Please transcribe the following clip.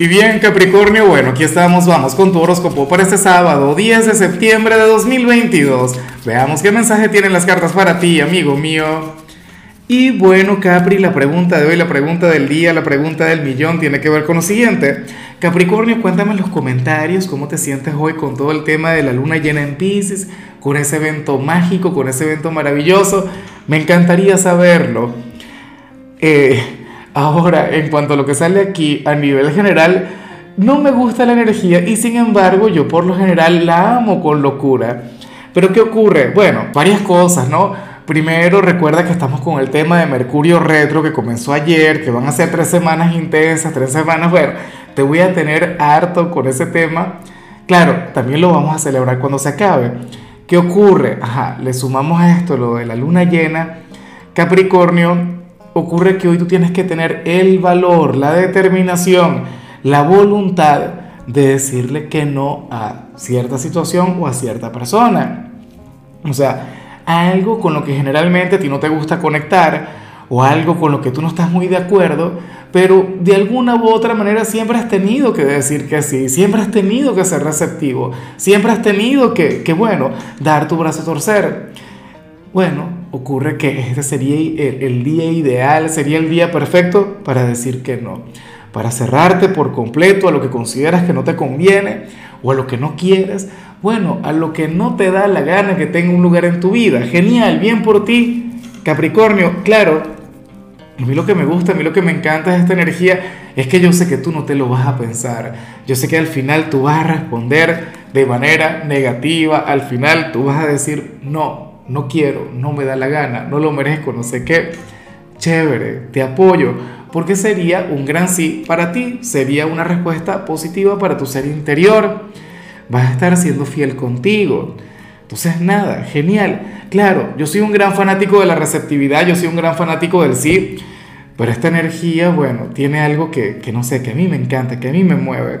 Y bien, Capricornio, bueno, aquí estamos, vamos con tu horóscopo para este sábado, 10 de septiembre de 2022. Veamos qué mensaje tienen las cartas para ti, amigo mío. Y bueno, Capri, la pregunta de hoy, la pregunta del día, la pregunta del millón tiene que ver con lo siguiente. Capricornio, cuéntame en los comentarios cómo te sientes hoy con todo el tema de la luna llena en Pisces, con ese evento mágico, con ese evento maravilloso. Me encantaría saberlo. Eh, Ahora, en cuanto a lo que sale aquí, a nivel general, no me gusta la energía y sin embargo yo por lo general la amo con locura. Pero ¿qué ocurre? Bueno, varias cosas, ¿no? Primero, recuerda que estamos con el tema de Mercurio retro que comenzó ayer, que van a ser tres semanas intensas, tres semanas, bueno, te voy a tener harto con ese tema. Claro, también lo vamos a celebrar cuando se acabe. ¿Qué ocurre? Ajá, le sumamos a esto lo de la luna llena. Capricornio, ocurre que hoy tú tienes que tener el valor, la determinación, la voluntad de decirle que no a cierta situación o a cierta persona. O sea, algo con lo que generalmente a ti no te gusta conectar o algo con lo que tú no estás muy de acuerdo, pero de alguna u otra manera siempre has tenido que decir que sí, siempre has tenido que ser receptivo, siempre has tenido que, que bueno, dar tu brazo a torcer. Bueno, ocurre que este sería el, día ideal, sería el día perfecto para decir que no, para cerrarte por completo a lo que consideras que no te conviene o a lo que no quieres, bueno, a lo que no te da la gana que tenga un lugar en tu vida. Genial, bien por ti, Capricornio, claro. A mí lo que me gusta, a mí lo que me encanta de esta energía es que yo sé que tú no te lo vas a pensar. Yo sé que al final tú vas a responder de manera negativa, al final tú vas a decir no, no quiero, no me da la gana, no lo merezco, no sé qué. Chévere, te apoyo, porque sería un gran sí para ti, sería una respuesta positiva para tu ser interior. Vas a estar siendo fiel contigo. Entonces, nada, genial. Claro, yo soy un gran fanático de la receptividad, yo soy un gran fanático del sí, pero esta energía, bueno, tiene algo que, que no sé, que a mí me encanta, que a mí me mueve.